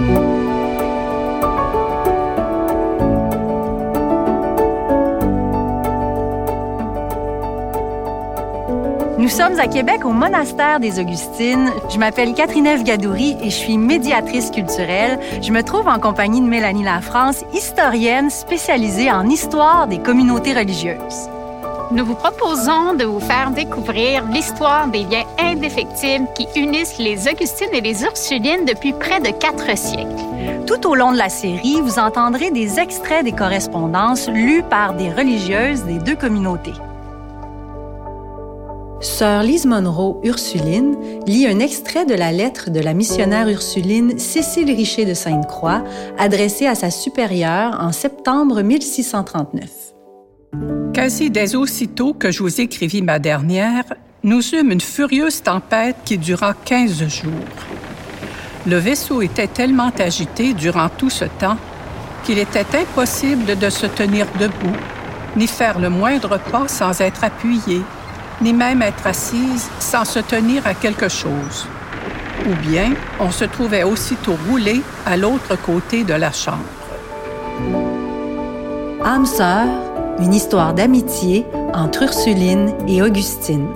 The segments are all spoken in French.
Nous sommes à Québec au monastère des Augustines. Je m'appelle Catherine Gadouri et je suis médiatrice culturelle. Je me trouve en compagnie de Mélanie Lafrance, historienne spécialisée en histoire des communautés religieuses. Nous vous proposons de vous faire découvrir l'histoire des liens indéfectibles qui unissent les Augustines et les Ursulines depuis près de quatre siècles. Tout au long de la série, vous entendrez des extraits des correspondances lues par des religieuses des deux communautés. Sœur Lise Monroe Ursuline lit un extrait de la lettre de la missionnaire ursuline Cécile Richer de Sainte-Croix adressée à sa supérieure en septembre 1639. Quasi dès aussitôt que je vous écrivis ma dernière, nous eûmes une furieuse tempête qui dura quinze jours. Le vaisseau était tellement agité durant tout ce temps qu'il était impossible de se tenir debout, ni faire le moindre pas sans être appuyé, ni même être assise sans se tenir à quelque chose. Ou bien on se trouvait aussitôt roulé à l'autre côté de la chambre. Une histoire d'amitié entre Ursuline et Augustine.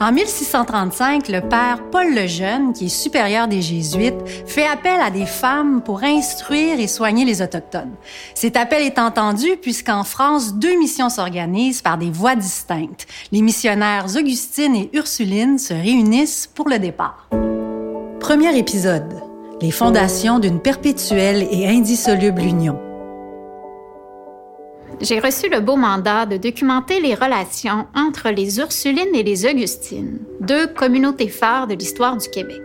En 1635, le père Paul le Jeune, qui est supérieur des Jésuites, fait appel à des femmes pour instruire et soigner les Autochtones. Cet appel est entendu puisqu'en France, deux missions s'organisent par des voies distinctes. Les missionnaires Augustine et Ursuline se réunissent pour le départ. Premier épisode. Les fondations d'une perpétuelle et indissoluble union j'ai reçu le beau mandat de documenter les relations entre les Ursulines et les Augustines, deux communautés phares de l'histoire du Québec.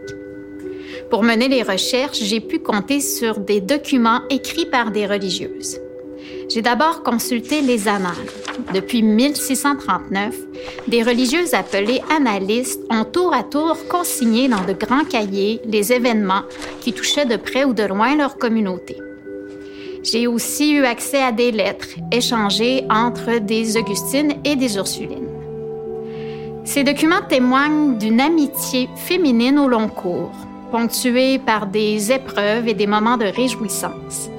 Pour mener les recherches, j'ai pu compter sur des documents écrits par des religieuses. J'ai d'abord consulté les annales. Depuis 1639, des religieuses appelées annalistes ont tour à tour consigné dans de grands cahiers les événements qui touchaient de près ou de loin leur communauté. J'ai aussi eu accès à des lettres échangées entre des Augustines et des Ursulines. Ces documents témoignent d'une amitié féminine au long cours, ponctuée par des épreuves et des moments de réjouissance,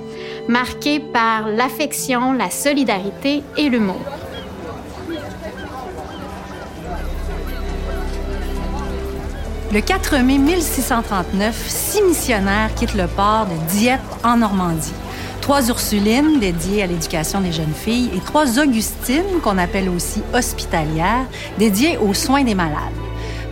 marqués par l'affection, la solidarité et l'humour. Le 4 mai 1639, six missionnaires quittent le port de Dieppe en Normandie trois Ursulines dédiées à l'éducation des jeunes filles et trois Augustines qu'on appelle aussi hospitalières dédiées aux soins des malades.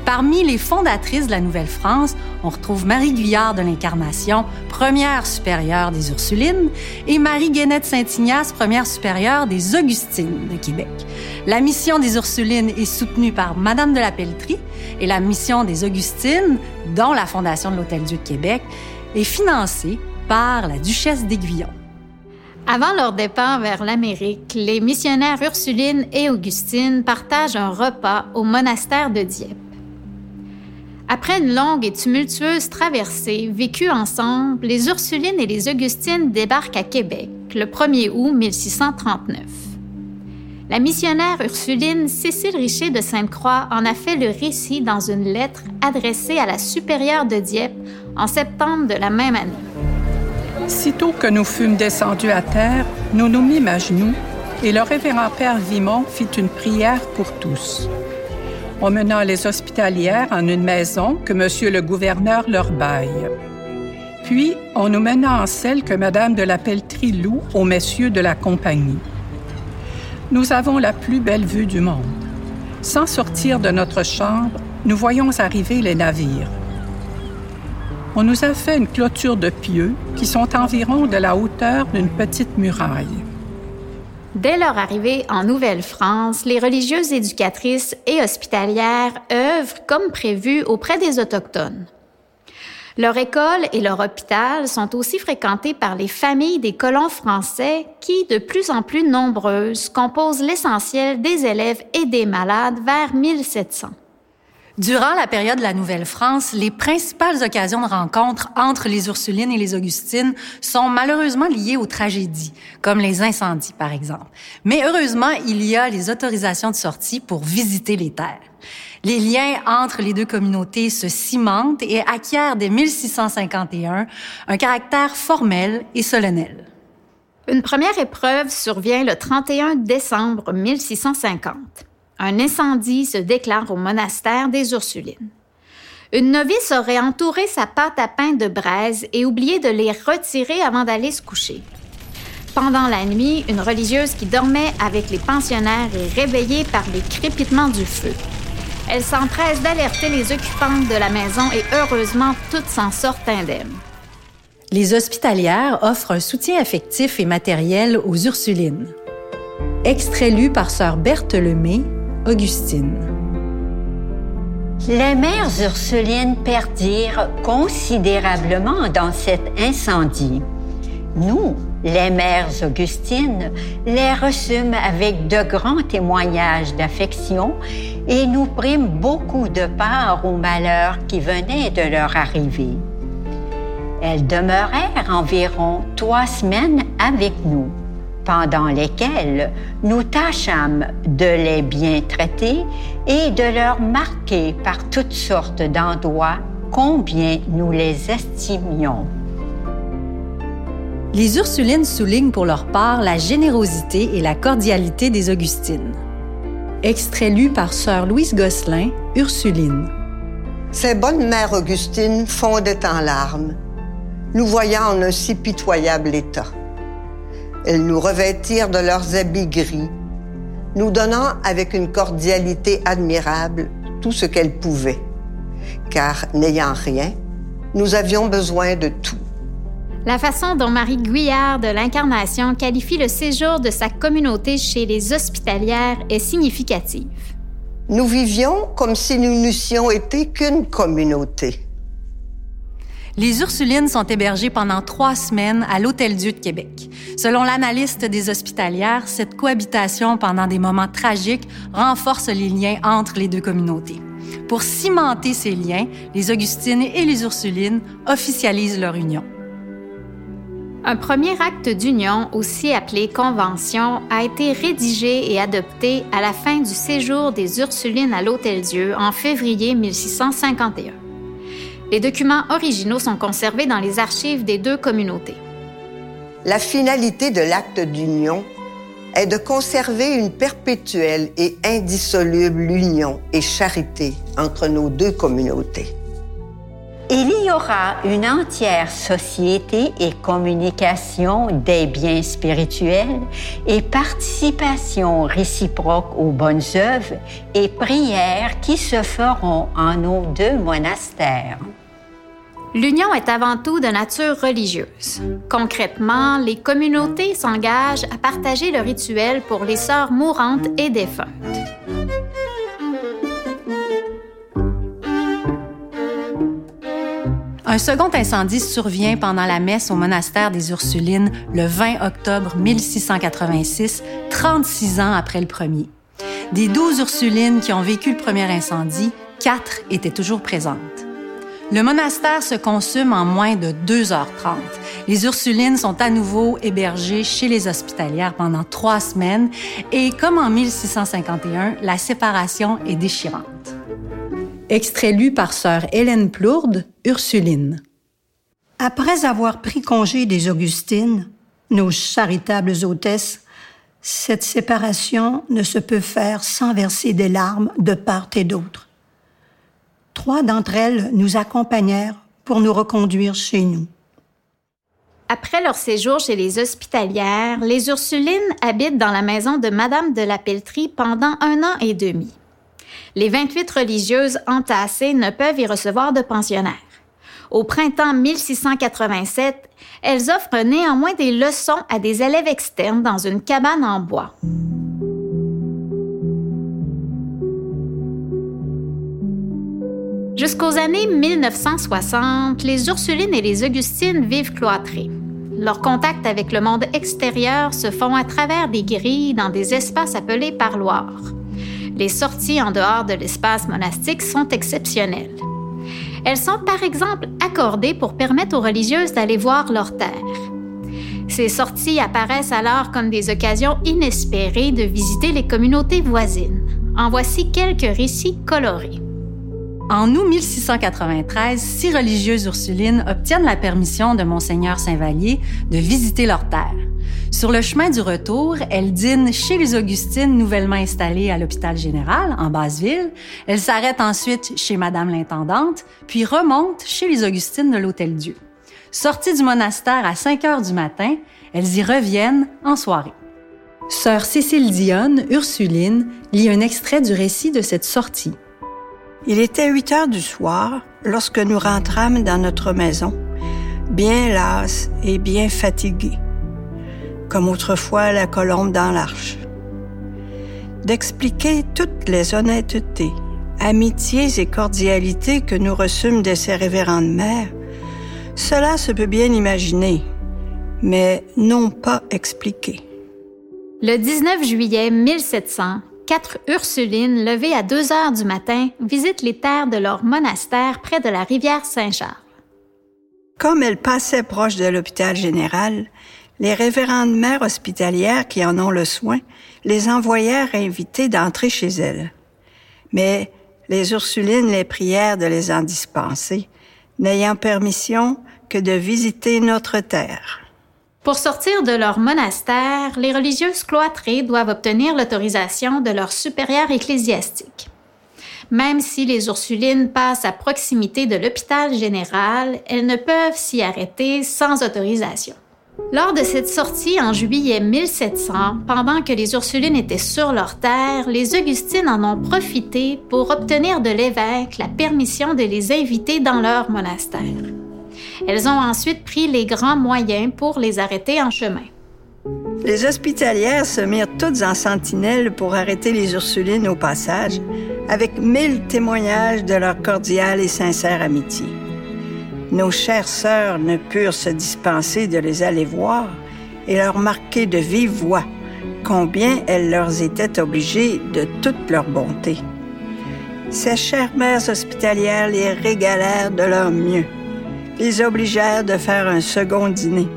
Parmi les fondatrices de la Nouvelle-France, on retrouve Marie Guyard de l'Incarnation, première supérieure des Ursulines, et Marie Guénette Saint-Ignace, première supérieure des Augustines de Québec. La mission des Ursulines est soutenue par Madame de la Pelletrie et la mission des Augustines, dont la Fondation de l'Hôtel-Dieu de Québec, est financée par la Duchesse d'Aiguillon. Avant leur départ vers l'Amérique, les missionnaires Ursuline et Augustine partagent un repas au monastère de Dieppe. Après une longue et tumultueuse traversée vécue ensemble, les Ursulines et les Augustines débarquent à Québec le 1er août 1639. La missionnaire Ursuline Cécile Richer de Sainte-Croix en a fait le récit dans une lettre adressée à la supérieure de Dieppe en septembre de la même année. Sitôt que nous fûmes descendus à terre, nous nous mîmes à genoux et le révérend Père Vimon fit une prière pour tous. On mena les hospitalières en une maison que Monsieur le gouverneur leur baille. Puis, on nous mena en celle que Madame de la Pelletrie loue aux messieurs de la compagnie. Nous avons la plus belle vue du monde. Sans sortir de notre chambre, nous voyons arriver les navires on nous a fait une clôture de pieux qui sont environ de la hauteur d'une petite muraille. Dès leur arrivée en Nouvelle-France, les religieuses éducatrices et hospitalières œuvrent comme prévu auprès des Autochtones. Leur école et leur hôpital sont aussi fréquentés par les familles des colons français qui, de plus en plus nombreuses, composent l'essentiel des élèves et des malades vers 1700. Durant la période de la Nouvelle-France, les principales occasions de rencontre entre les Ursulines et les Augustines sont malheureusement liées aux tragédies, comme les incendies par exemple. Mais heureusement, il y a les autorisations de sortie pour visiter les terres. Les liens entre les deux communautés se cimentent et acquièrent dès 1651 un caractère formel et solennel. Une première épreuve survient le 31 décembre 1650 un incendie se déclare au monastère des Ursulines. Une novice aurait entouré sa pâte à pain de braise et oublié de les retirer avant d'aller se coucher. Pendant la nuit, une religieuse qui dormait avec les pensionnaires est réveillée par les crépitements du feu. Elle s'empresse d'alerter les occupantes de la maison et heureusement, toutes s'en sortent indemnes. Les hospitalières offrent un soutien affectif et matériel aux Ursulines. Extrait lu par sœur Berthe Lemay, Augustine. Les mères Ursulines perdirent considérablement dans cet incendie. Nous, les mères Augustines, les reçûmes avec de grands témoignages d'affection et nous prîmes beaucoup de part au malheur qui venait de leur arriver. Elles demeurèrent environ trois semaines avec nous pendant lesquelles nous tâchâmes de les bien traiter et de leur marquer par toutes sortes d'endroits combien nous les estimions. Les Ursulines soulignent pour leur part la générosité et la cordialité des Augustines. Extrait lu par sœur Louise Gosselin, Ursuline. Ces bonnes mères Augustines fondaient en larmes, nous voyant en un si pitoyable état. Elles nous revêtirent de leurs habits gris, nous donnant avec une cordialité admirable tout ce qu'elles pouvaient. Car n'ayant rien, nous avions besoin de tout. La façon dont Marie Guyard de l'Incarnation qualifie le séjour de sa communauté chez les hospitalières est significative. Nous vivions comme si nous n'eussions été qu'une communauté. Les Ursulines sont hébergées pendant trois semaines à l'Hôtel-Dieu de Québec. Selon l'analyste des hospitalières, cette cohabitation pendant des moments tragiques renforce les liens entre les deux communautés. Pour cimenter ces liens, les Augustines et les Ursulines officialisent leur union. Un premier acte d'union, aussi appelé convention, a été rédigé et adopté à la fin du séjour des Ursulines à l'Hôtel-Dieu en février 1651. Les documents originaux sont conservés dans les archives des deux communautés. La finalité de l'acte d'union est de conserver une perpétuelle et indissoluble union et charité entre nos deux communautés. Il y aura une entière société et communication des biens spirituels et participation réciproque aux bonnes œuvres et prières qui se feront en nos deux monastères. L'union est avant tout de nature religieuse. Concrètement, les communautés s'engagent à partager le rituel pour les sœurs mourantes et défuntes. Un second incendie survient pendant la messe au monastère des Ursulines le 20 octobre 1686, 36 ans après le premier. Des douze Ursulines qui ont vécu le premier incendie, quatre étaient toujours présentes. Le monastère se consume en moins de 2h30. Les Ursulines sont à nouveau hébergées chez les hospitalières pendant trois semaines et comme en 1651, la séparation est déchirante. Extrait lu par sœur Hélène Plourde, Ursuline. Après avoir pris congé des Augustines, nos charitables hôtesses, cette séparation ne se peut faire sans verser des larmes de part et d'autre. Trois d'entre elles nous accompagnèrent pour nous reconduire chez nous. Après leur séjour chez les hospitalières, les Ursulines habitent dans la maison de Madame de la Pelletrie pendant un an et demi. Les 28 religieuses entassées ne peuvent y recevoir de pensionnaires. Au printemps 1687, elles offrent néanmoins des leçons à des élèves externes dans une cabane en bois. Jusqu'aux années 1960, les Ursulines et les Augustines vivent cloîtrées. Leurs contacts avec le monde extérieur se font à travers des grilles dans des espaces appelés parloirs. Les sorties en dehors de l'espace monastique sont exceptionnelles. Elles sont par exemple accordées pour permettre aux religieuses d'aller voir leur terre. Ces sorties apparaissent alors comme des occasions inespérées de visiter les communautés voisines. En voici quelques récits colorés. En août 1693, six religieuses ursulines obtiennent la permission de Monseigneur Saint-Vallier de visiter leur terre. Sur le chemin du retour, elles dînent chez les Augustines nouvellement installées à l'hôpital général, en Basse-Ville. Elles s'arrêtent ensuite chez Madame l'intendante, puis remontent chez les Augustines de l'Hôtel-Dieu. Sorties du monastère à 5 heures du matin, elles y reviennent en soirée. Sœur Cécile Dionne, Ursuline, lit un extrait du récit de cette sortie. Il était 8 heures du soir lorsque nous rentrâmes dans notre maison, bien lasses et bien fatiguées, comme autrefois la colombe dans l'arche. D'expliquer toutes les honnêtetés, amitiés et cordialités que nous reçûmes de ces révérendes mères cela se peut bien imaginer, mais non pas expliquer. Le 19 juillet 1700, quatre Ursulines levées à 2 heures du matin visitent les terres de leur monastère près de la rivière Saint-Charles. Comme elles passaient proche de l'hôpital général, les révérendes mères hospitalières qui en ont le soin les envoyèrent inviter d'entrer chez elles. Mais les Ursulines les prièrent de les en dispenser, n'ayant permission que de visiter notre terre. Pour sortir de leur monastère, les religieuses cloîtrées doivent obtenir l'autorisation de leur supérieur ecclésiastique. Même si les Ursulines passent à proximité de l'hôpital général, elles ne peuvent s'y arrêter sans autorisation. Lors de cette sortie en juillet 1700, pendant que les Ursulines étaient sur leur terre, les Augustines en ont profité pour obtenir de l'évêque la permission de les inviter dans leur monastère. Elles ont ensuite pris les grands moyens pour les arrêter en chemin. Les hospitalières se mirent toutes en sentinelle pour arrêter les Ursulines au passage, avec mille témoignages de leur cordiale et sincère amitié. Nos chères sœurs ne purent se dispenser de les aller voir et leur marquer de vive voix combien elles leur étaient obligées de toute leur bonté. Ces chères mères hospitalières les régalèrent de leur mieux les obligèrent de faire un second dîner.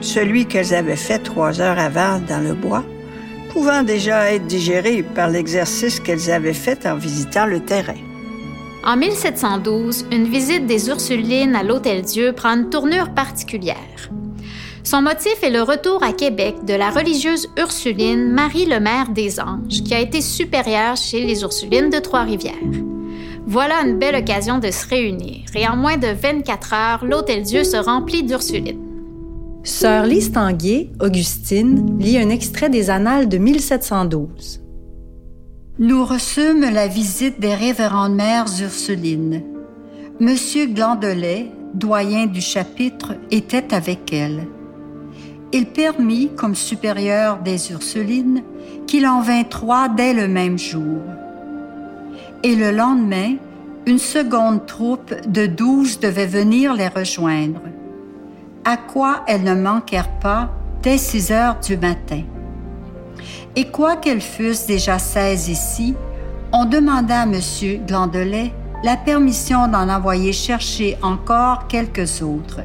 Celui qu'elles avaient fait trois heures avant dans le bois, pouvant déjà être digéré par l'exercice qu'elles avaient fait en visitant le terrain. En 1712, une visite des Ursulines à l'Hôtel-Dieu prend une tournure particulière. Son motif est le retour à Québec de la religieuse Ursuline Marie le Maire des Anges, qui a été supérieure chez les Ursulines de Trois-Rivières. Voilà une belle occasion de se réunir, et en moins de 24 heures, l'Hôtel-Dieu se remplit d'Ursulines. Sœur Lise Tanguay, Augustine, lit un extrait des Annales de 1712. Nous reçûmes la visite des révérendes mères Ursulines. Monsieur Glandelet, doyen du chapitre, était avec elles. Il permit, comme supérieur des Ursulines, qu'il en vint trois dès le même jour et le lendemain, une seconde troupe de douze devait venir les rejoindre, à quoi elles ne manquèrent pas dès six heures du matin. Et quoiqu'elles fussent déjà seize ici, on demanda à M. Glandelet la permission d'en envoyer chercher encore quelques autres.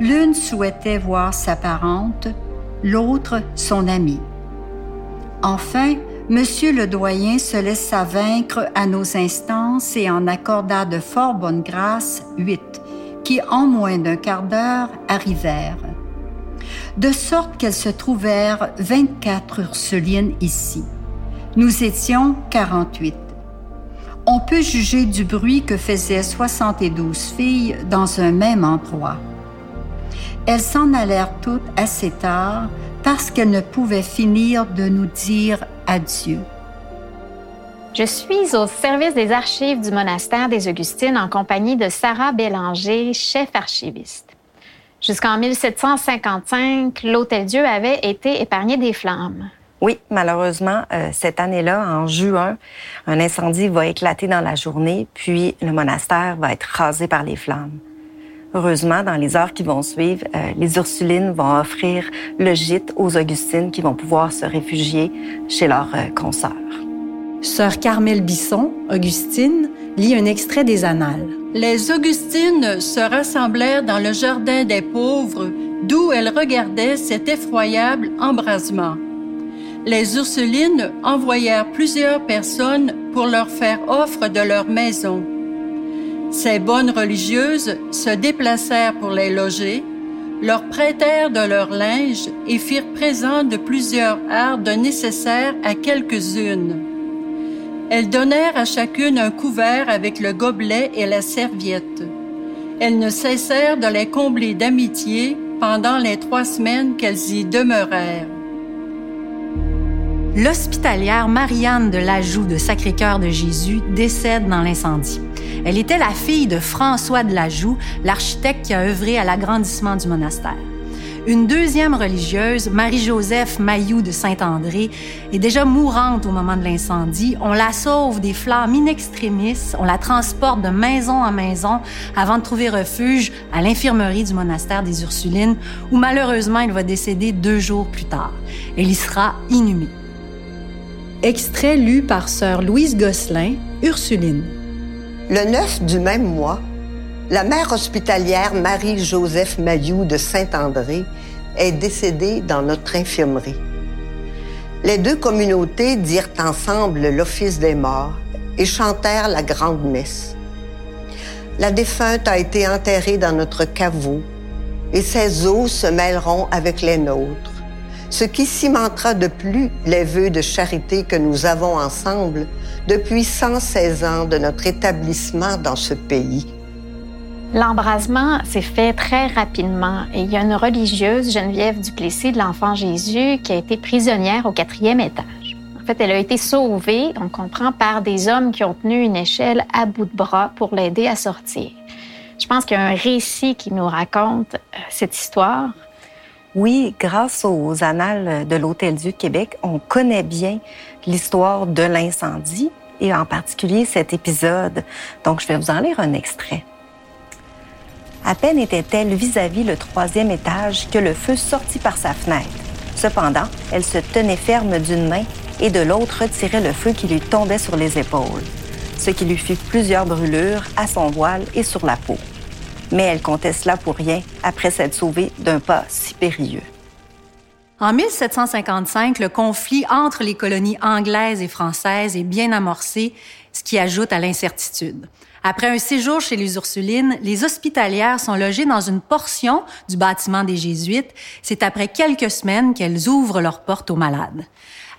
L'une souhaitait voir sa parente, l'autre son amie. Enfin, Monsieur le doyen se laissa vaincre à nos instances et en accorda de fort bonne grâce huit, qui en moins d'un quart d'heure arrivèrent. De sorte qu'elles se trouvèrent 24 Ursulines ici. Nous étions 48. On peut juger du bruit que faisaient 72 filles dans un même endroit. Elles s'en allèrent toutes assez tard parce qu'elles ne pouvaient finir de nous dire adieu. Je suis au service des archives du monastère des Augustines en compagnie de Sarah Bélanger, chef archiviste. Jusqu'en 1755, l'Hôtel-Dieu avait été épargné des flammes. Oui, malheureusement, euh, cette année-là, en juin, un incendie va éclater dans la journée, puis le monastère va être rasé par les flammes. Heureusement, dans les heures qui vont suivre, euh, les Ursulines vont offrir le gîte aux Augustines qui vont pouvoir se réfugier chez leurs euh, consoeurs. Sœur Carmel Bisson, Augustine, lit un extrait des Annales. Les Augustines se rassemblèrent dans le jardin des pauvres, d'où elles regardaient cet effroyable embrasement. Les Ursulines envoyèrent plusieurs personnes pour leur faire offre de leur maison. Ces bonnes religieuses se déplacèrent pour les loger, leur prêtèrent de leur linge et firent présent de plusieurs hardes nécessaires à quelques-unes. Elles donnèrent à chacune un couvert avec le gobelet et la serviette. Elles ne cessèrent de les combler d'amitié pendant les trois semaines qu'elles y demeurèrent. L'hospitalière Marianne de Lajoux de Sacré-Cœur de Jésus décède dans l'incendie. Elle était la fille de François de Lajoux, l'architecte qui a œuvré à l'agrandissement du monastère. Une deuxième religieuse, Marie-Joseph Mailloux de Saint-André, est déjà mourante au moment de l'incendie. On la sauve des flammes in extremis, on la transporte de maison en maison avant de trouver refuge à l'infirmerie du monastère des Ursulines, où malheureusement elle va décéder deux jours plus tard. Elle y sera inhumée. Extrait lu par sœur Louise Gosselin, Ursuline. Le 9 du même mois, la mère hospitalière Marie-Joseph Mailloux de Saint-André est décédée dans notre infirmerie. Les deux communautés dirent ensemble l'office des morts et chantèrent la grande messe. La défunte a été enterrée dans notre caveau et ses os se mêleront avec les nôtres, ce qui cimentera de plus les vœux de charité que nous avons ensemble depuis 116 ans de notre établissement dans ce pays. L'embrasement s'est fait très rapidement et il y a une religieuse, Geneviève Duplessis de l'Enfant Jésus, qui a été prisonnière au quatrième étage. En fait, elle a été sauvée, on comprend, par des hommes qui ont tenu une échelle à bout de bras pour l'aider à sortir. Je pense qu'il y a un récit qui nous raconte euh, cette histoire. Oui, grâce aux annales de l'Hôtel-Dieu de Québec, on connaît bien l'histoire de l'incendie et en particulier cet épisode. Donc, je vais vous en lire un extrait. À peine était-elle vis-à-vis le troisième étage que le feu sortit par sa fenêtre. Cependant, elle se tenait ferme d'une main et de l'autre retirait le feu qui lui tombait sur les épaules, ce qui lui fit plusieurs brûlures à son voile et sur la peau. Mais elle comptait cela pour rien après s'être sauvée d'un pas si périlleux. En 1755, le conflit entre les colonies anglaises et françaises est bien amorcé, ce qui ajoute à l'incertitude. Après un séjour chez les Ursulines, les hospitalières sont logées dans une portion du bâtiment des Jésuites. C'est après quelques semaines qu'elles ouvrent leurs portes aux malades.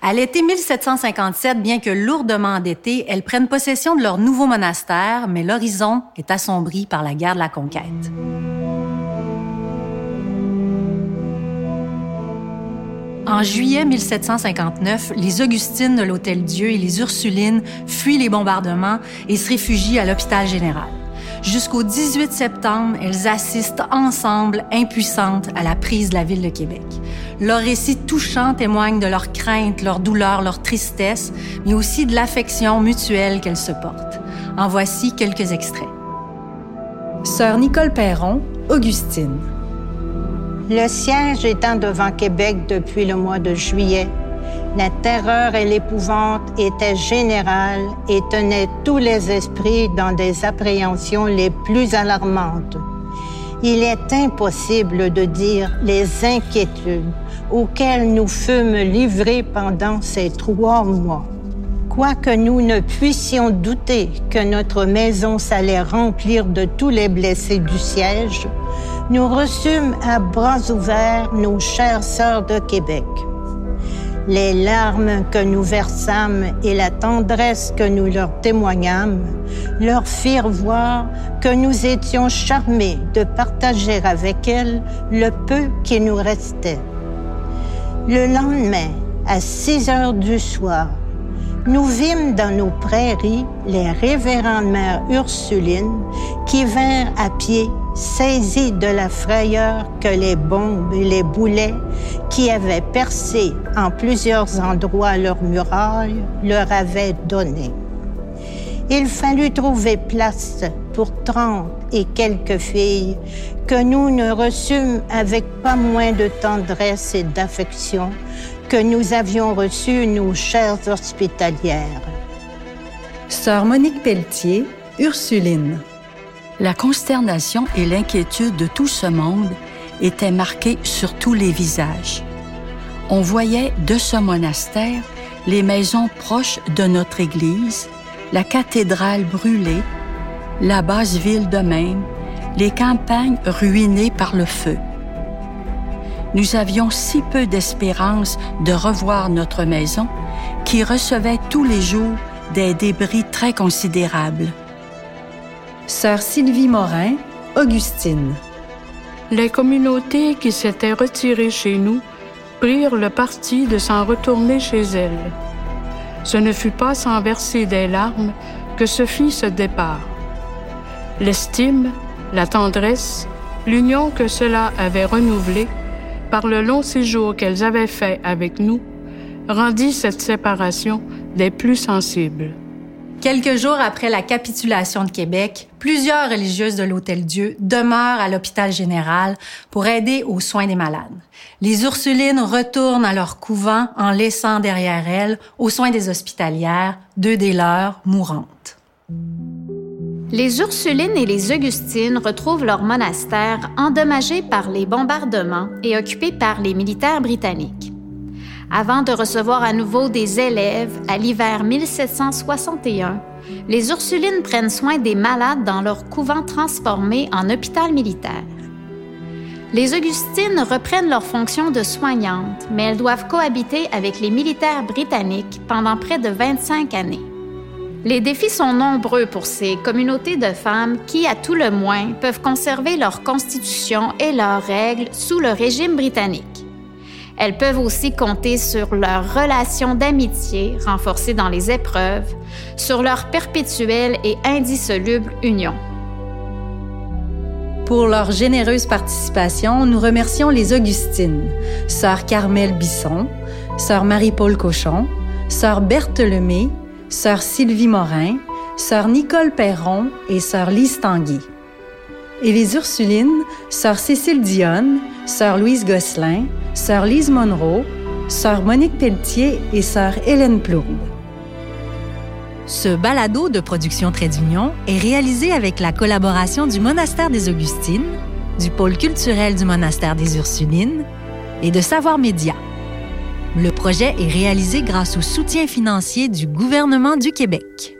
À l'été 1757, bien que lourdement endettées, elles prennent possession de leur nouveau monastère, mais l'horizon est assombri par la guerre de la conquête. En juillet 1759, les Augustines de l'Hôtel-Dieu et les Ursulines fuient les bombardements et se réfugient à l'hôpital général. Jusqu'au 18 septembre, elles assistent ensemble, impuissantes, à la prise de la ville de Québec. Leurs récits touchants témoignent de leur crainte, leur douleur, leur tristesse, mais aussi de l'affection mutuelle qu'elles se portent. En voici quelques extraits. Sœur Nicole Perron, Augustine. Le siège étant devant Québec depuis le mois de juillet, la terreur et l'épouvante étaient générales et tenaient tous les esprits dans des appréhensions les plus alarmantes. Il est impossible de dire les inquiétudes auxquelles nous fûmes livrés pendant ces trois mois. Quoique nous ne puissions douter que notre maison s'allait remplir de tous les blessés du siège, nous reçûmes à bras ouverts nos chères sœurs de Québec. Les larmes que nous versâmes et la tendresse que nous leur témoignâmes leur firent voir que nous étions charmés de partager avec elles le peu qui nous restait. Le lendemain, à 6 heures du soir, nous vîmes dans nos prairies les révérendes mères Ursulines qui vinrent à pied saisis de la frayeur que les bombes et les boulets qui avaient percé en plusieurs endroits leurs murailles leur avaient donné. Il fallut trouver place pour trente et quelques filles que nous ne reçûmes avec pas moins de tendresse et d'affection que nous avions reçu nos chères hospitalières. Sœur Monique Pelletier, Ursuline. La consternation et l'inquiétude de tout ce monde étaient marquées sur tous les visages. On voyait de ce monastère les maisons proches de notre église, la cathédrale brûlée, la basse ville de même, les campagnes ruinées par le feu. Nous avions si peu d'espérance de revoir notre maison qui recevait tous les jours des débris très considérables. Sœur Sylvie Morin, Augustine. Les communautés qui s'étaient retirées chez nous prirent le parti de s'en retourner chez elles. Ce ne fut pas sans verser des larmes que se fit ce départ. L'estime, la tendresse, l'union que cela avait renouvelée par le long séjour qu'elles avaient fait avec nous rendit cette séparation des plus sensibles. Quelques jours après la capitulation de Québec, plusieurs religieuses de l'Hôtel Dieu demeurent à l'hôpital général pour aider aux soins des malades. Les Ursulines retournent à leur couvent en laissant derrière elles, aux soins des hospitalières, deux des leurs mourantes. Les Ursulines et les Augustines retrouvent leur monastère endommagé par les bombardements et occupé par les militaires britanniques. Avant de recevoir à nouveau des élèves à l'hiver 1761, les Ursulines prennent soin des malades dans leur couvent transformé en hôpital militaire. Les Augustines reprennent leur fonction de soignantes, mais elles doivent cohabiter avec les militaires britanniques pendant près de 25 années. Les défis sont nombreux pour ces communautés de femmes qui, à tout le moins, peuvent conserver leur constitution et leurs règles sous le régime britannique. Elles peuvent aussi compter sur leur relation d'amitié renforcée dans les épreuves, sur leur perpétuelle et indissoluble union. Pour leur généreuse participation, nous remercions les Augustines, sœur Carmel Bisson, sœur Marie-Paul Cochon, sœur Berthe Lemay, sœur Sylvie Morin, sœur Nicole Perron et sœur Lise Tanguy. Et les Ursulines, sœur Cécile Dionne, sœur Louise Gosselin, sœur Lise Monroe, sœur Monique Pelletier et sœur Hélène Plourde. Ce balado de production Trait d'Union est réalisé avec la collaboration du Monastère des Augustines, du pôle culturel du Monastère des Ursulines et de Savoir Média. Le projet est réalisé grâce au soutien financier du gouvernement du Québec.